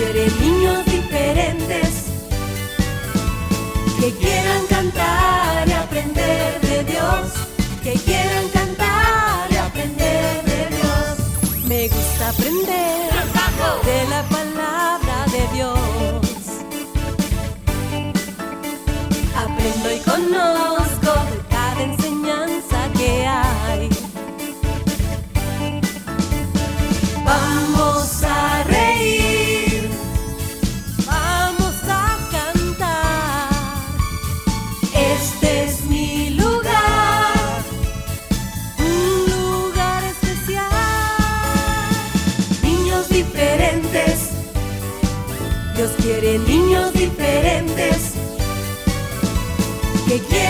quiere niños diferentes que quieran cantar y aprender de Dios, que quieran Dios quiere niños diferentes que quieran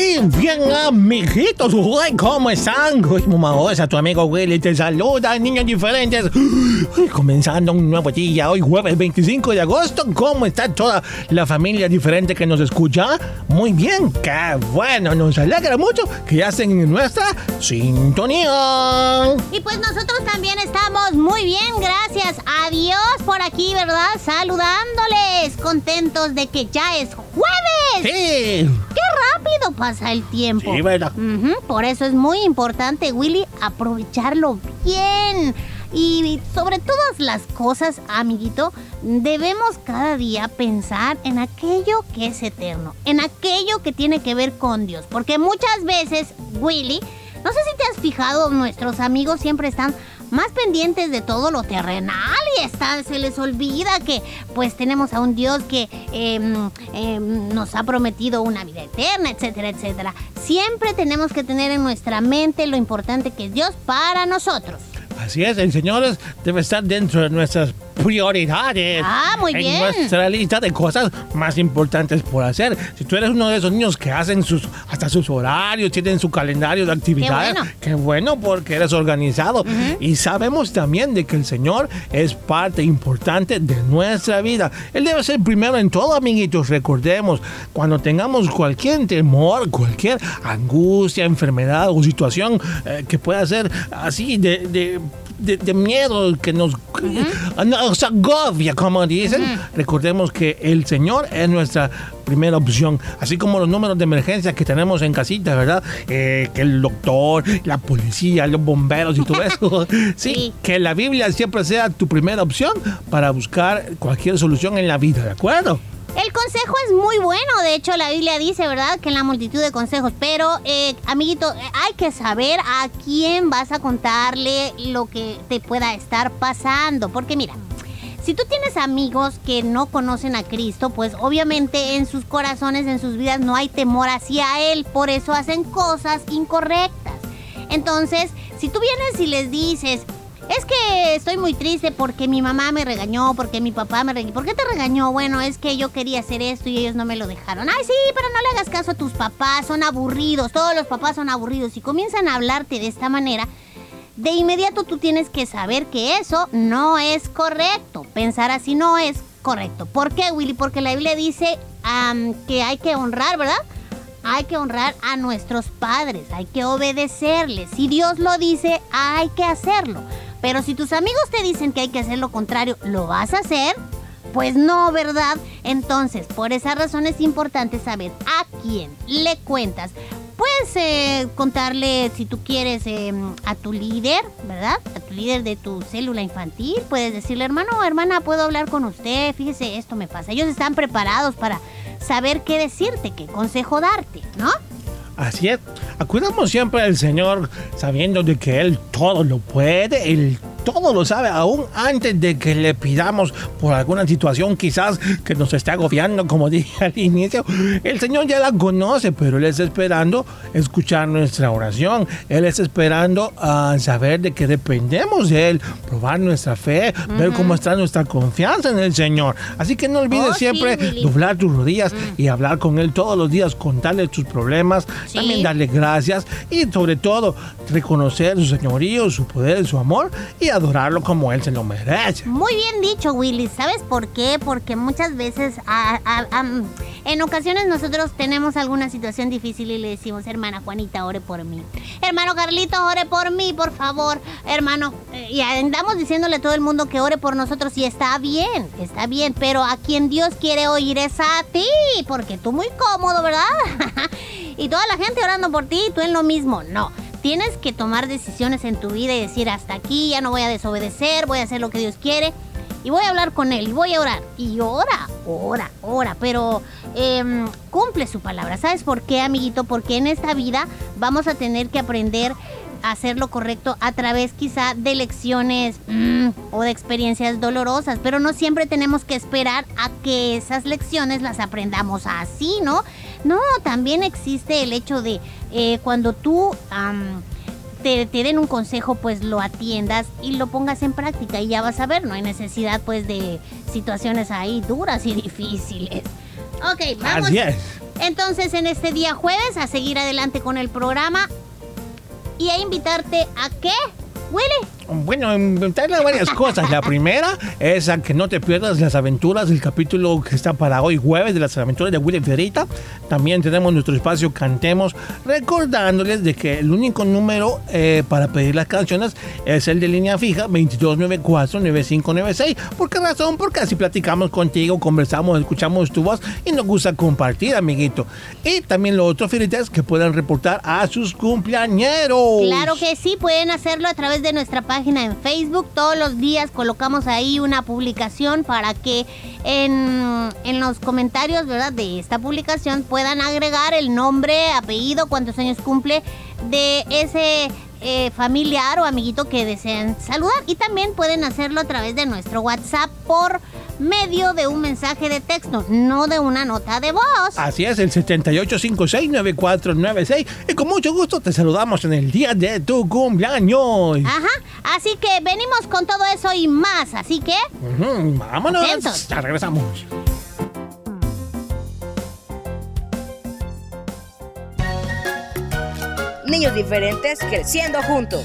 Y bien, amiguitos, uy, ¿cómo están? Uy, mamosa, tu amigo Willy te saluda, niños diferentes. Uy, comenzando un nuevo día, hoy jueves 25 de agosto. ¿Cómo está toda la familia diferente que nos escucha? Muy bien, qué bueno, nos alegra mucho que ya estén en nuestra sintonía. Y pues nosotros también estamos muy bien, gracias a Dios por aquí, ¿verdad? Saludándoles, contentos de que ya es jueves. Sí, ¡Qué rápido pasa el tiempo! sí, ¿verdad? Ujú, Por eso es muy importante, Willy, aprovecharlo bien. Y sobre todas las cosas, amiguito, debemos cada día pensar en aquello que es eterno, en aquello que tiene que ver con Dios. Porque muchas veces, Willy, no sé si te has fijado, nuestros amigos siempre están más pendientes de todo lo terrenal y se les olvida que pues tenemos a un Dios que em, em, nos ha prometido una vida eterna, etcétera, etcétera. Siempre tenemos que tener en nuestra mente lo importante que es Dios para nosotros. Así es, el Señor debe estar dentro de nuestras prioridades. Ah, muy en bien. nuestra lista de cosas más importantes por hacer. Si tú eres uno de esos niños que hacen sus hasta sus horarios, tienen su calendario de actividades, bueno. qué bueno porque eres organizado. Y sabemos también de que el Señor es parte importante de nuestra vida. Él debe ser primero en todo, amiguitos. Recordemos, cuando tengamos cualquier temor, cualquier angustia, enfermedad o situación eh, que pueda ser así de, de- de- de miedo, que nos, nos agobia, como dicen, recordemos que el Señor es nuestra primera opción, así como los números de emergencia que tenemos en casita, ¿verdad? Eh, que el doctor, la policía, los bomberos y todo eso. sí, Sí. que la Biblia siempre sea tu primera opción para buscar cualquier solución en la vida, ¿de acuerdo? El consejo es muy bueno, de hecho la Biblia dice, ¿verdad? Que en la multitud de consejos, pero eh, amiguito, eh, hay que saber a quién vas a contarle lo que te pueda estar pasando, porque mira, si tú tienes amigos que no conocen a Cristo, pues obviamente en sus corazones, en sus vidas no hay temor hacia Él, por eso hacen cosas incorrectas. Entonces, si tú vienes y les dices, es que estoy muy triste porque mi mamá me regañó, porque mi papá me regañó. ¿Por qué te regañó? Bueno, es que yo quería hacer esto y ellos no me lo dejaron. Ay, sí, pero no le hagas caso a tus papás, son aburridos, todos los papás son aburridos. Y comienzan a hablarte de esta manera, de inmediato tú tienes que saber que eso no es correcto. Pensar así no es correcto. ¿Por qué, Willy? Porque la Biblia dice que hay que honrar, ¿verdad? Hay que honrar a nuestros padres, hay que obedecerles. Si Dios lo dice, hay que hacerlo. Pero si tus amigos te dicen que hay que hacer lo contrario, ¿lo vas a hacer? Pues no, ¿verdad? Entonces, por esa razón es importante saber a quién le cuentas. Puedes eh, contarle, si tú quieres, eh, a tu líder, ¿verdad? A tu líder de tu célula infantil. Puedes decirle, hermano, hermana, puedo hablar con usted. Fíjese, esto me pasa. Ellos están preparados para saber qué decirte, qué consejo darte, ¿no? Así es. Acudamos siempre al Señor sabiendo de que Él todo lo puede, Él todo lo sabe, aún antes de que le pidamos por alguna situación quizás que nos esté agobiando, como dije al inicio. El Señor ya la conoce, pero Él está esperando escuchar nuestra oración. Él está esperando a saber de que dependemos de Él, probar nuestra fe, ver cómo está nuestra confianza en el Señor. Así que no olvides Oh, siempre doblar tus rodillas y hablar con Él todos los días, contarle tus problemas, Sí. también darle gracias y sobre todo reconocer su señorío, su poder, su amor y adorarlo como Él se lo merece. Muy bien dicho, Willy. ¿Sabes por qué? Porque muchas veces, a- a- am, en ocasiones nosotros tenemos alguna situación difícil y le decimos, hermana Juanita, ore por mí. Hermano Carlito, ore por mí, por favor. Hermano, eh, y andamos diciéndole a todo el mundo que ore por nosotros y está bien, está bien, pero a quien Dios quiere oír es a ti, porque tú muy cómodo, ¿verdad? y toda la gente orando por ti y tú en lo mismo. No. Tienes que tomar decisiones en tu vida y decir hasta aquí, ya no voy a desobedecer, voy a hacer lo que Dios quiere y voy a hablar con Él y voy a orar. Y ora, ora, ora, pero em, cumple su palabra. ¿Sabes por qué, amiguito? Porque en esta vida vamos a tener que aprender hacer lo correcto a través quizá de lecciones mm, o de experiencias dolorosas, pero no siempre tenemos que esperar a que esas lecciones las aprendamos así, ¿no? No, también existe el hecho de eh, cuando tú te, te den un consejo, pues lo atiendas y lo pongas en práctica y ya vas a ver, no hay necesidad pues de situaciones ahí duras y difíciles. Ok, vamos. Así es. Entonces en este día jueves a seguir adelante con el programa y a invitarte a qué, Willy. Bueno, inventarle varias cosas. La primera es a que no te pierdas las aventuras, el capítulo que está para hoy jueves de las aventuras de Willy Ferita. También tenemos nuestro espacio Cantemos, recordándoles de que el único número eh, para pedir las canciones es el de línea fija 2294-9596. ¿Por qué razón? Porque así platicamos contigo, conversamos, escuchamos tu voz y nos gusta compartir, amiguito. Y también lo otro, Ferita, es que puedan reportar a sus cumpleañeros. Claro que sí, pueden hacerlo a través de nuestra página en Facebook. Todos los días colocamos ahí una publicación para que en, en los comentarios ¿verdad? de esta publicación puedan agregar el nombre, apellido, cuántos años cumple de ese eh, familiar o amiguito que deseen saludar. Y también pueden hacerlo a través de nuestro WhatsApp por medio de un mensaje de texto, no de una nota de voz. Así es, el 78569496. Y con mucho gusto te saludamos en el día de tu cumpleaños. Ajá, así que venimos con todo eso y más, así que... Vámonos. Atentos. Ya regresamos. Niños diferentes creciendo juntos.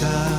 side.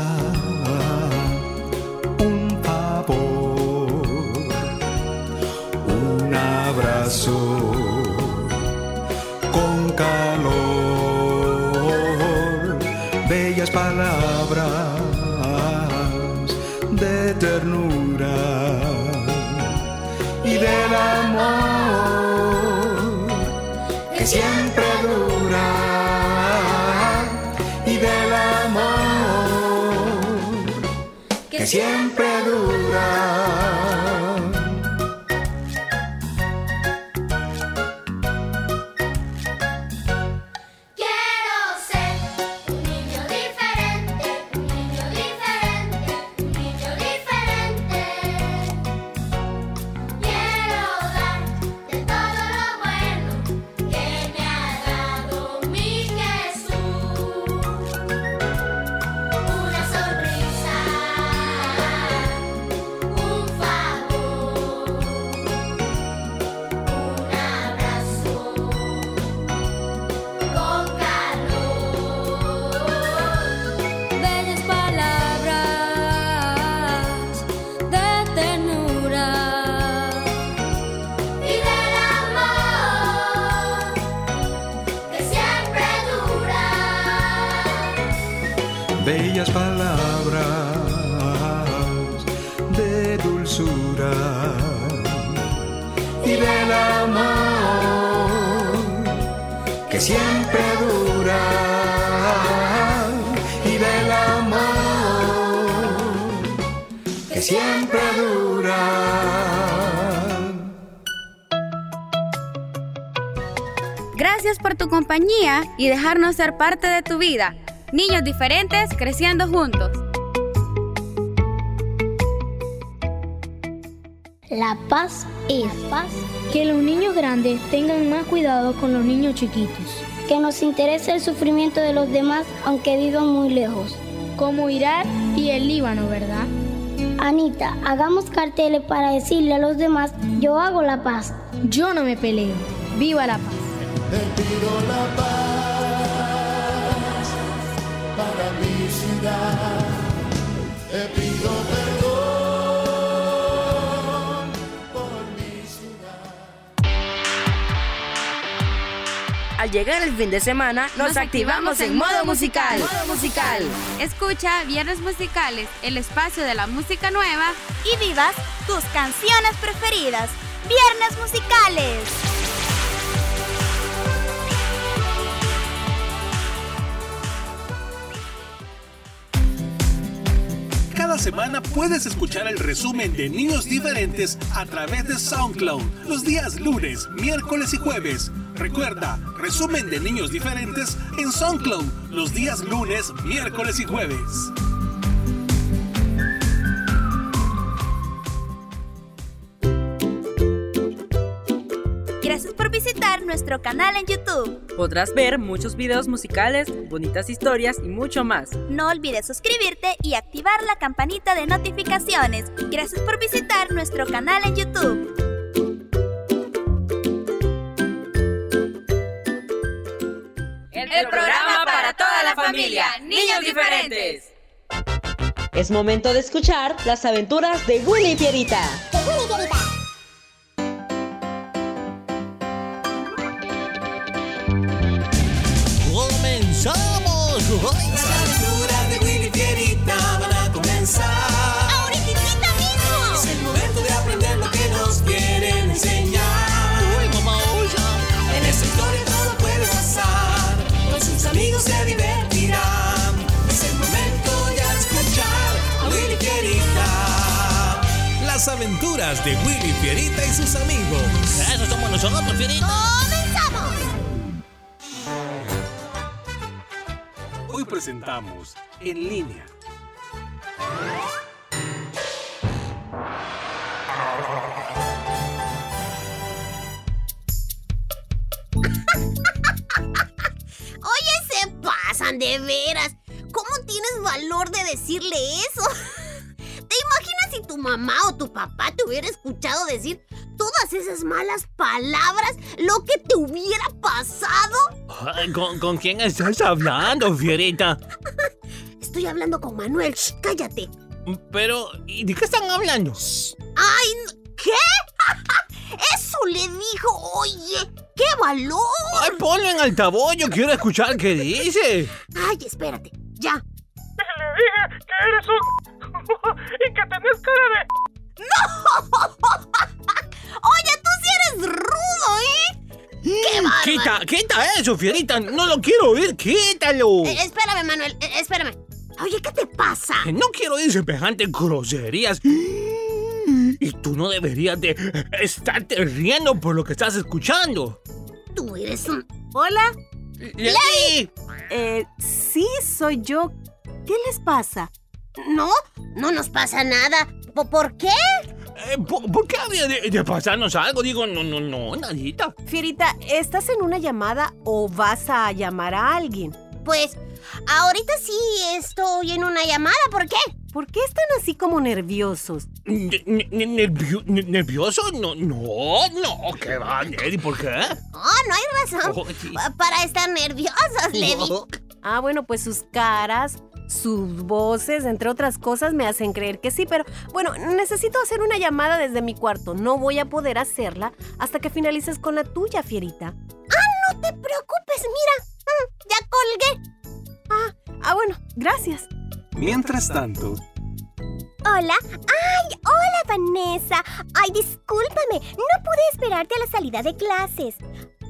Siempre dura y del amor que siempre dura. Gracias por tu compañía y dejarnos ser parte de tu vida. Niños diferentes creciendo juntos. La paz es paz. Que los niños grandes tengan más cuidado con los niños chiquitos. Que nos interese el sufrimiento de los demás aunque vivan muy lejos. Como Irak y el Líbano, ¿verdad? Anita, hagamos carteles para decirle a los demás, yo hago la paz. Yo no me peleo. Viva la paz. Te pido la paz para mi ciudad. Te pido Al llegar el fin de semana, nos, activamos en modo musical. Modo musical. Escucha Viernes Musicales, el espacio de la música nueva. y vivas tus canciones preferidas. Viernes musicales. Cada semana puedes escuchar el resumen de Niños Diferentes a través de SoundCloud los días lunes, miércoles y jueves. Recuerda, resumen de Niños Diferentes en SoundCloud los días lunes, miércoles y jueves. Gracias por visitar nuestro canal en YouTube. Podrás ver muchos videos musicales, bonitas historias y mucho más. No olvides suscribirte y activar la campanita de notificaciones. Gracias por visitar nuestro canal en YouTube. El programa para toda la familia. Niños diferentes. Es momento de escuchar las aventuras de Willy y Pierita. De Willy Fierita y sus amigos. Eso somos nosotros, Fierita. ¡Comenzamos! Hoy presentamos En línea. Oye, se pasan de veras. ¿Cómo tienes valor de decirle eso? Mamá o tu papá te hubiera escuchado decir todas esas malas palabras? Lo que te hubiera pasado. Ay, ¿Con, con quién estás hablando, Fierita? Estoy hablando con Manuel. Shh, cállate. Pero, ¿y de qué están hablando? ¡Ay! ¿Qué? Eso le dijo. Oye, qué valor. Ay, ponlo en altavoz, yo quiero escuchar qué dice. Ay, espérate. Ya. Le dije que eres un... y que tenés cara de... Oye, tú sí eres rudo, ¿eh? ¡Qué bárbaro! Quita, quita eso, Fierita, no lo quiero oír, quítalo. Eh, espérame, Manuel, eh, espérame. Oye, ¿qué te pasa? Que No quiero oír semejantes groserías. Y tú no deberías de estarte riendo por lo que estás escuchando. Tú eres un... Hola, ¡Lady! eh, sí, soy yo. ¿Qué les pasa? No, no nos pasa nada. ¿Po- ¿Por qué? Eh, ¿por, por qué habría de, de pasarnos algo? Digo, no, no, no, nadita. Fierita, ¿estás en una llamada o vas a llamar a alguien? Pues, ahorita sí estoy en una llamada. ¿Por qué? ¿Por qué están así como nerviosos? Ne- ne- ne- nervio- ne- ¿Nervioso? No, no, no, ¿qué va, Lady? ¿Por qué? Oh, no hay razón Oh, sí. para estar nerviosos, Lady. Ah, bueno, pues sus caras, sus voces, entre otras cosas, me hacen creer que sí, pero bueno, necesito hacer una llamada desde mi cuarto. No voy a poder hacerla hasta que finalices con la tuya, Fierita. No te preocupes, mira. Mm, ya colgué. Ah, bueno, Gracias. Mientras tanto, Hola. ¡Ay! Hola, Vanessa. Ay, discúlpame. No pude esperarte a la salida de clases.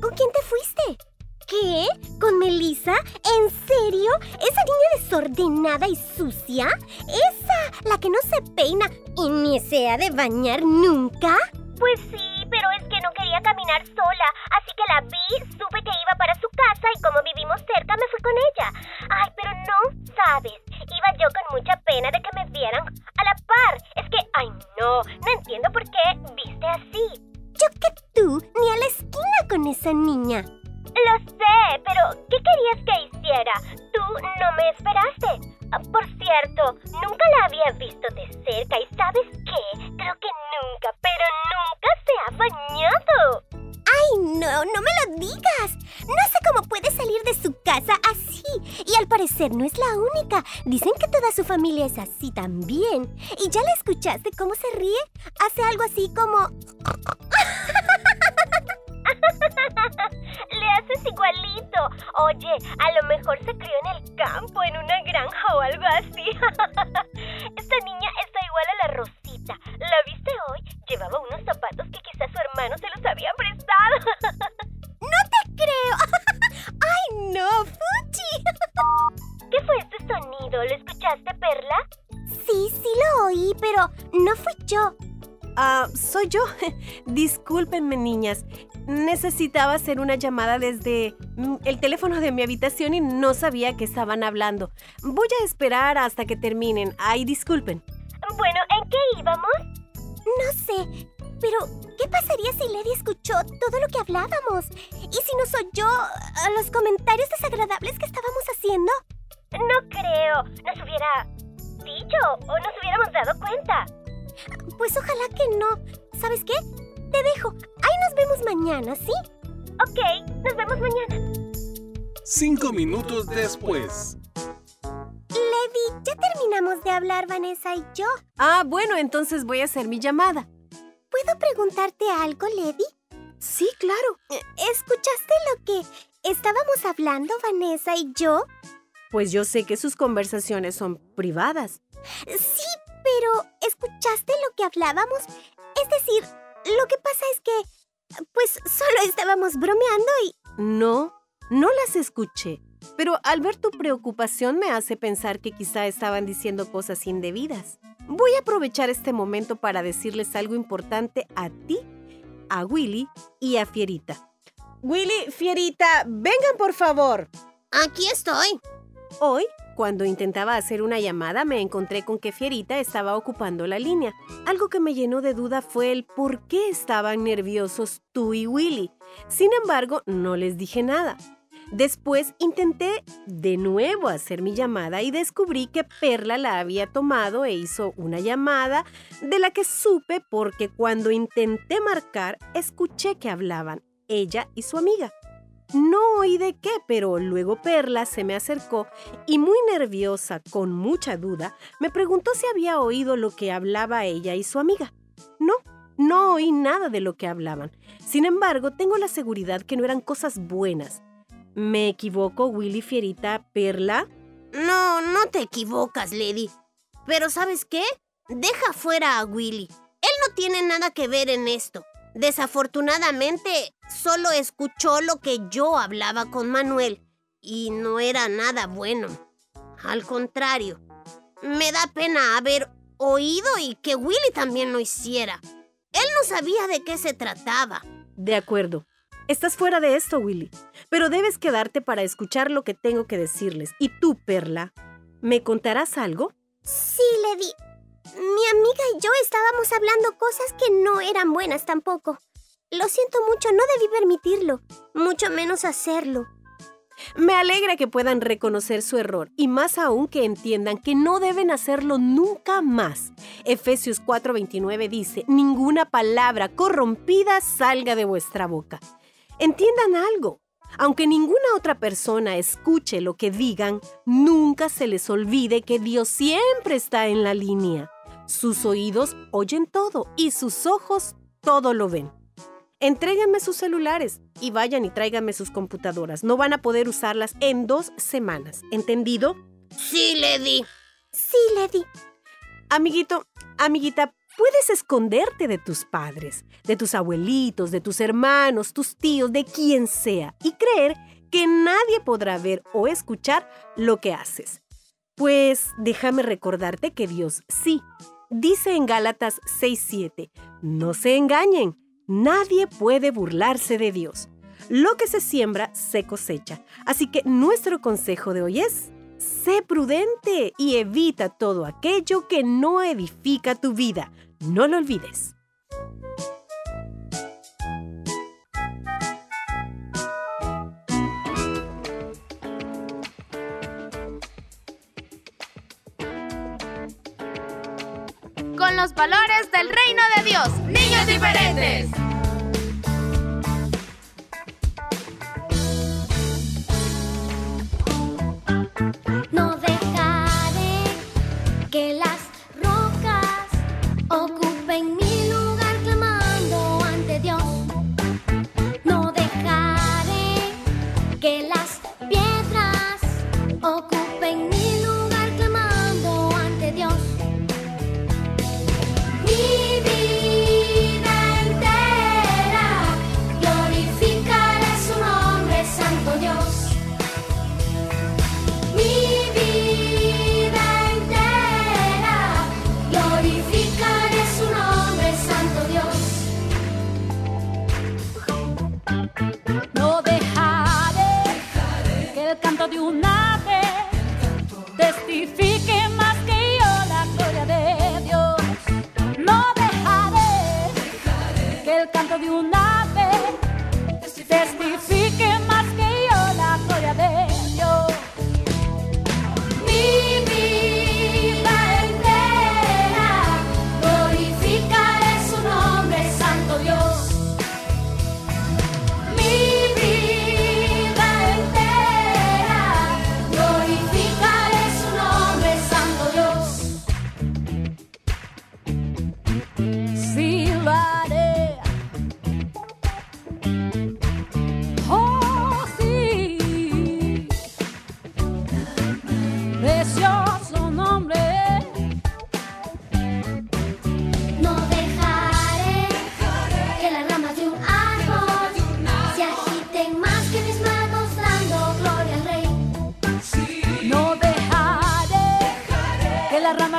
¿Con quién te fuiste? ¿Qué? ¿Con Melissa? ¿En serio? ¿Esa niña desordenada y sucia? ¿Esa? ¿La que no se peina y ni se ha de bañar nunca? Pues sí, pero es que no quería caminar sola, así que la vi, supe que iba para su casa y como vivimos cerca me fui con ella. Ay, pero no, sabes, iba yo con mucha pena de que me vieran a la par. Es que, ay no, no entiendo por qué viste así. Yo que tú, ni a la esquina con esa niña. Lo sé, pero ¿qué querías que hiciera? Tú no me esperaste. Ah, Por cierto, nunca la había visto de cerca y ¿sabes qué? Creo que nunca, pero nunca se ha bañado. ¡Ay, no! ¡No me lo digas! No sé cómo puede salir de su casa así. Y al parecer no es la única. Dicen que toda su familia es así también. ¿Y ya la escuchaste cómo se ríe? Hace algo así como... Oye, a lo mejor se crió en el campo, en una granja o algo así. Esta niña está igual a la Rosita. ¿La viste hoy? Llevaba unos zapatos que quizás su hermano se los había prestado. ¡No te creo! ¡Ay, no, Fuchi! ¿Qué fue este sonido? ¿Lo escuchaste, Perla? Sí, sí lo oí, pero no fui yo. Ah, soy yo. Discúlpenme, niñas. Necesitaba hacer una llamada desde el teléfono de mi habitación y no sabía que estaban hablando. Voy a esperar hasta que terminen. Ay, disculpen. Bueno, ¿en qué íbamos? No sé, pero ¿qué pasaría si Lady escuchó todo lo que hablábamos? ¿Y si nos oyó a los comentarios desagradables que estábamos haciendo? No creo. Nos hubiera dicho o nos hubiéramos dado cuenta. Pues ojalá que no. ¿Sabes qué? Te dejo. Ahí nos vemos mañana, ¿sí? Ok, nos vemos mañana. cinco minutos después. Lady, ya terminamos de hablar Vanessa y yo. Ah, bueno, entonces voy a hacer mi llamada. ¿Puedo preguntarte algo, Lady? Sí, claro. ¿Escuchaste lo que estábamos hablando Vanessa y yo? Pues yo sé que sus conversaciones son privadas. Sí, pero ¿escuchaste lo que hablábamos? Es decir, lo que pasa es que, pues solo estábamos bromeando y... No, no las escuché. Pero al ver tu preocupación me hace pensar que quizá estaban diciendo cosas indebidas. Voy a aprovechar este momento para decirles algo importante a ti, a Willy y a Fierita. Willy, Fierita, vengan por favor. Aquí estoy. Hoy, cuando intentaba hacer una llamada, me encontré con que Fierita estaba ocupando la línea. Algo que me llenó de duda fue el por qué estaban nerviosos tú y Willy. Sin embargo, no les dije nada. Después intenté de nuevo hacer mi llamada y descubrí que Perla la había tomado e hizo una llamada de la que supe porque cuando intenté marcar escuché que hablaban ella y su amiga. No oí de qué, pero luego Perla se me acercó y muy nerviosa, con mucha duda, me preguntó si había oído lo que hablaba ella y su amiga. No, no oí nada de lo que hablaban. Sin embargo, tengo la seguridad que no eran cosas buenas. ¿Me equivoco, Willy Fierita, Perla? No, no te equivocas, Lady. Pero ¿sabes qué? Deja fuera a Willy. Él no tiene nada que ver en esto. Desafortunadamente, solo escuchó lo que yo hablaba con Manuel y no era nada bueno. Al contrario, me da pena haber oído y que Willy también lo hiciera. Él no sabía de qué se trataba. De acuerdo. Estás fuera de esto, Willy. Pero debes quedarte para escuchar lo que tengo que decirles. ¿Y tú, Perla? ¿Me contarás algo? Sí, Lady. Mi amiga y yo estábamos hablando cosas que no eran buenas tampoco. Lo siento mucho, no debí permitirlo, mucho menos hacerlo. Me alegra que puedan reconocer su error y más aún que entiendan que no deben hacerlo nunca más. Efesios 4:29 dice, ninguna palabra corrompida salga de vuestra boca. Entiendan algo. Aunque ninguna otra persona escuche lo que digan, nunca se les olvide que Dios siempre está en la línea. Sus oídos oyen todo y sus ojos todo lo ven. Entréguenme sus celulares y vayan y tráiganme sus computadoras. No van a poder usarlas en dos semanas. ¿Entendido? Sí le di. Sí le di. Amiguito, amiguita, puedes esconderte de tus padres, de tus abuelitos, de tus hermanos, tus tíos, de quien sea, y creer que nadie podrá ver o escuchar lo que haces. Pues déjame recordarte que Dios sí. Dice en Gálatas 6:7, no se engañen, nadie puede burlarse de Dios. Lo que se siembra se cosecha. Así que nuestro consejo de hoy es, sé prudente y evita todo aquello que no edifica tu vida. No lo olvides. Con los valores del reino de Dios. Niños diferentes.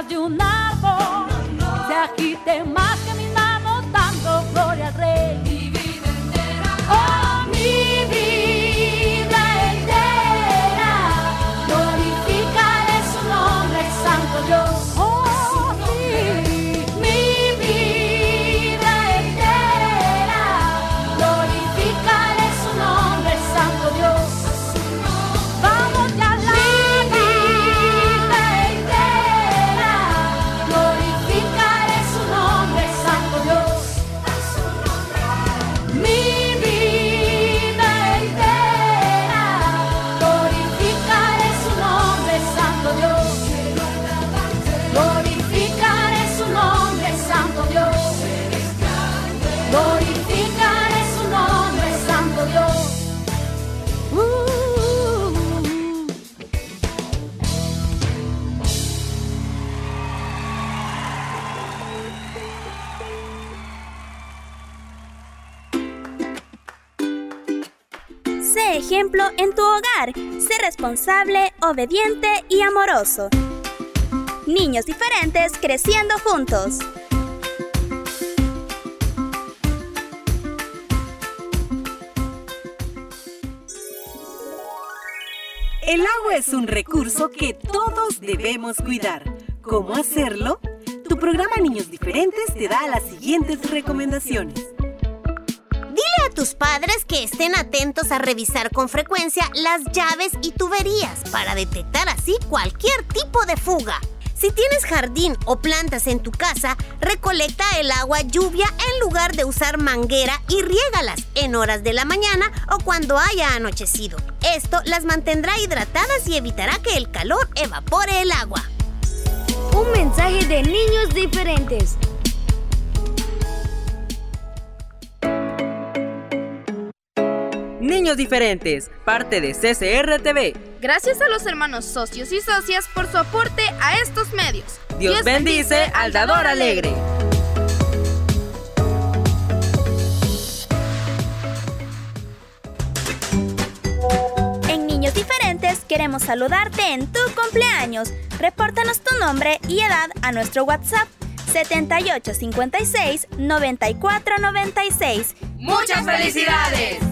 De un árbol. Se agiten más responsable, obediente y amoroso. Niños diferentes creciendo juntos. El agua es un recurso que todos debemos cuidar. ¿Cómo hacerlo? Tu programa Niños Diferentes te da las siguientes recomendaciones. Padres que estén atentos a revisar con frecuencia las llaves y tuberías para detectar así cualquier tipo de fuga. Si tienes jardín o plantas en tu casa, recolecta el agua lluvia en lugar de usar manguera y riégalas en horas de la mañana o cuando haya anochecido. Esto las mantendrá hidratadas y evitará que el calor evapore el agua. Un mensaje de niños diferentes. Niños Diferentes, parte de CCR TV. Gracias a los hermanos socios y socias por su aporte a estos medios. Dios, bendice al dador alegre. En Niños Diferentes queremos saludarte en tu cumpleaños. Repórtanos tu nombre y edad a nuestro WhatsApp 7856 9496. ¡Muchas felicidades!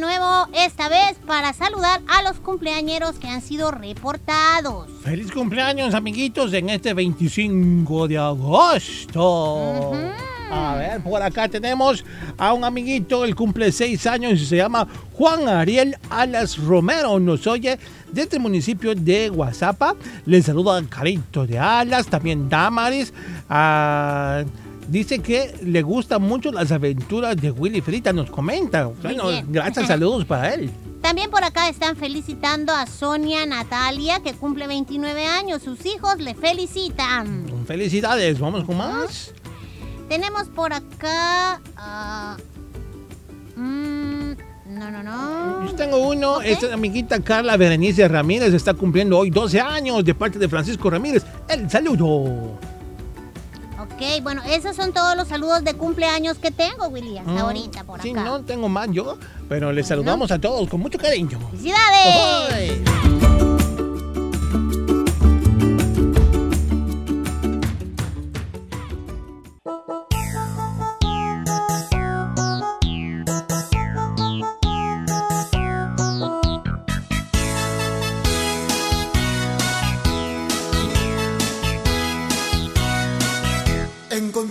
Nuevo, esta vez para saludar a los cumpleañeros que han sido reportados. Feliz cumpleaños, amiguitos, en este 25 de agosto. A ver, por acá tenemos a un amiguito, él cumple 6 años y se llama Juan Ariel Alas Romero. Nos oye desde el municipio de Guazapa. Le saluda a Carito de Alas, también Damaris. ah, dice que le gustan mucho las aventuras de Willy Frita, nos comenta. Bueno, gracias, saludos para él. También por acá están felicitando a Sonia Natalia, que cumple 29 años. Sus hijos le felicitan. Felicidades, vamos con más. Tenemos por acá... mm, no, no, no. Yo tengo uno, esta amiguita Carla Berenice Ramírez está cumpliendo hoy 12 años de parte de Francisco Ramírez. El saludo. Ok, bueno, esos son todos los saludos de cumpleaños que tengo, Willy, hasta Mm, ahorita por Sí, acá. no tengo más yo, pero les saludamos a todos con mucho cariño. ¡Felicidades!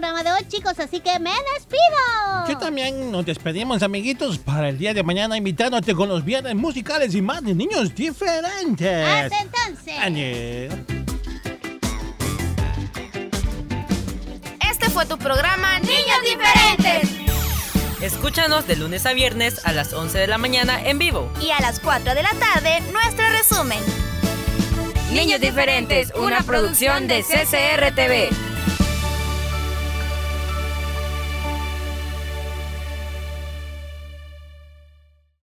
programa de hoy, chicos, así que me despido. Yo también nos despedimos, amiguitos, para el día de mañana invitándote con los viernes musicales y más de niños diferentes. Hasta entonces. Añe. Este fue tu programa Niños Diferentes. Escúchanos de lunes a viernes a las 11 de la mañana en vivo. Y a las 4 de la tarde, nuestro resumen. Niños Diferentes, una producción de CCR TV.